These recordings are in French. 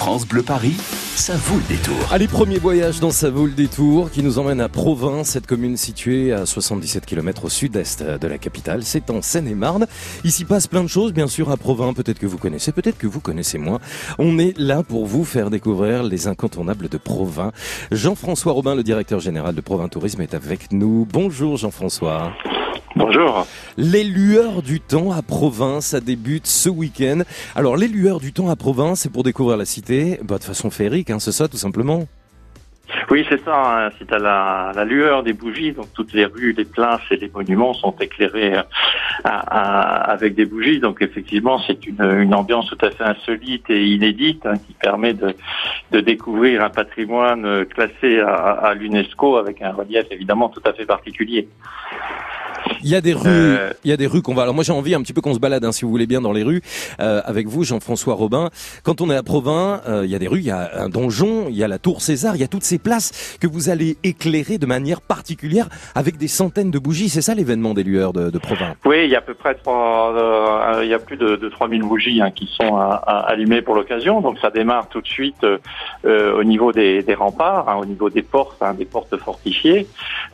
France Bleu Paris, ça vaut le détour. Allez, premier voyage dans Ça vaut le détour qui nous emmène à Provins, cette commune située à 77 km au sud-est de la capitale. C'est en Seine-et-Marne. Ici passe plein de choses, bien sûr, à Provins. Peut-être que vous connaissez, peut-être que vous connaissez moins. On est là pour vous faire découvrir les incontournables de Provins. Jean-François Robin, le directeur général de Provins Tourisme, est avec nous. Bonjour Jean-François. Bonjour. Les lueurs du temps à Provins, ça débute ce week-end. Alors les lueurs du temps à Provins, c'est pour découvrir la cité, bah, de façon féerique, hein, c'est ça tout simplement Oui, c'est ça. Hein. C'est à la, la, lueur des bougies. Donc toutes les rues, les places et les monuments sont éclairés à, à, avec des bougies. Donc effectivement, c'est une, une, ambiance tout à fait insolite et inédite hein, qui permet de, de, découvrir un patrimoine classé à, à l'UNESCO avec un relief évidemment tout à fait particulier. Il y a des rues, euh... il y a des rues qu'on va. Alors moi j'ai envie un petit peu qu'on se balade, hein, si vous voulez bien, dans les rues euh, avec vous, Jean-François Robin. Quand on est à Provins, euh, il y a des rues, il y a un donjon, il y a la Tour César, il y a toutes ces places que vous allez éclairer de manière particulière avec des centaines de bougies. C'est ça l'événement des lueurs de, de, Provins. Oui, il y a à peu près trois, euh, il y a plus de, de 3000 bougies hein, qui sont à, à, allumées pour l'occasion. Donc ça démarre tout de suite euh, au niveau des, des remparts, hein, au niveau des portes, hein, des portes fortifiées,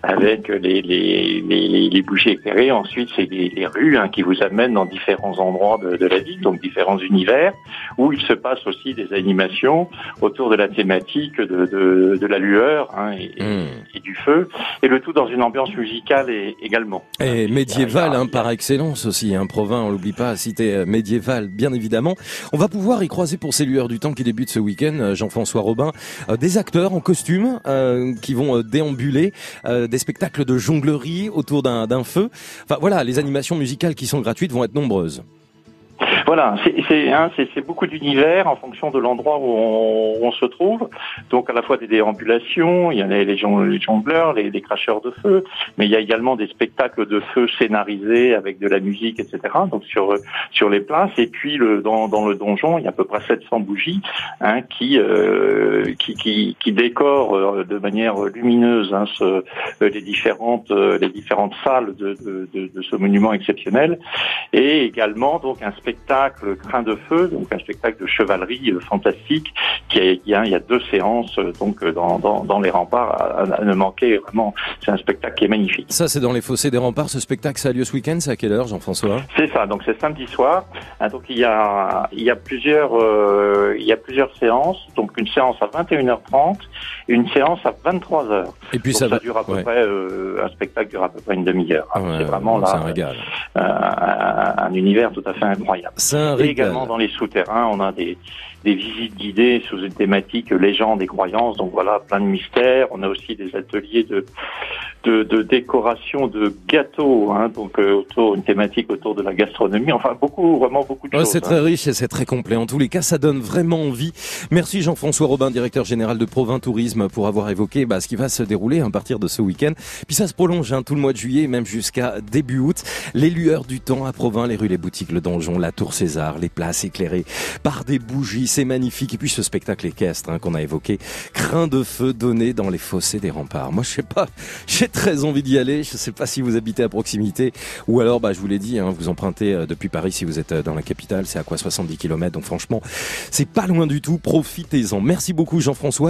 avec les, les, les, les bougies éclairées. Ensuite, c'est les, les, rues hein, qui vous amènent dans différents endroits de, de, la ville, donc différents univers, où il se passe aussi des animations autour de la thématique de, de, de la lueur hein, et, mmh. et, du feu, et le tout dans une ambiance musicale et, également. Et médiévale, hein, par excellence aussi, un hein, Provins, on l'oublie pas, cité euh, médiévale, bien évidemment. On va pouvoir y croiser pour ces lueurs du temps qui débutent ce week-end, euh, Jean-François Robin, euh, des acteurs en costume euh, qui vont déambuler, euh, des spectacles de jonglerie autour d'un feu. Enfin voilà, les animations musicales qui sont gratuites vont être nombreuses. Voilà, c'est hein, beaucoup d'univers en fonction de l'endroit où, on se trouve. Donc à la fois des déambulations, il y a les, jongleurs, les, cracheurs de feu, mais il y a également des spectacles de feu scénarisés avec de la musique, etc. Donc sur sur les places. Et puis dans, le donjon, il y a à peu près 700 bougies hein, qui, euh, qui, qui qui décorent euh, de manière lumineuse hein, ce, les différentes les différentes salles de, de ce monument exceptionnel, et également donc un spectacle Crin de feu, donc un spectacle de chevalerie euh, fantastique qui a, il y a, deux séances euh, donc euh, dans, dans, dans les remparts à, à, ne manquer vraiment. C'est un spectacle qui est magnifique. Ça c'est dans les fossés des remparts. Ce spectacle ça a lieu ce week-end. C'est à quelle heure, Jean-François? C'est ça. Donc c'est samedi soir. Ah, donc il y a il y a plusieurs euh, il y a plusieurs séances. Donc une séance à 21h30, une séance à 23h. Et puis donc, ça, dure à peu ouais. près euh, un spectacle dure à peu près une demi-heure. Ah ouais, c'est vraiment là un, régal. Euh, un, un, univers tout à fait incroyable. Et également dans les souterrains, on a des, des visites guidées sous une thématique légende et croyances. Donc voilà, plein de mystères. On a aussi des ateliers de de, de décoration de gâteaux, hein, donc euh, autour une thématique autour de la gastronomie. Enfin beaucoup, vraiment beaucoup de ouais, choses. C'est très hein. riche et c'est très complet. En tous les cas, ça donne vraiment envie. Merci Jean-François Robin, directeur général de Provins Tourisme, pour avoir évoqué bah, ce qui va se dérouler à partir de ce week-end. Puis ça se prolonge hein, tout le mois de juillet, même jusqu'à début août. Les lueurs du temps à Provins, les rues, les boutiques, le donjon, la tour César, les places éclairées par des bougies, c'est magnifique. Et puis ce spectacle équestre hein, qu'on a évoqué, crin de feu donné dans les fossés des remparts. Moi, je sais pas, j'ai très envie d'y aller. Je sais pas si vous habitez à proximité ou alors, bah, je vous l'ai dit, hein, vous empruntez euh, depuis Paris si vous êtes euh, dans la capitale. C'est à quoi 70 km. Donc franchement, c'est pas loin du tout. Profitez-en. Merci beaucoup, Jean-François.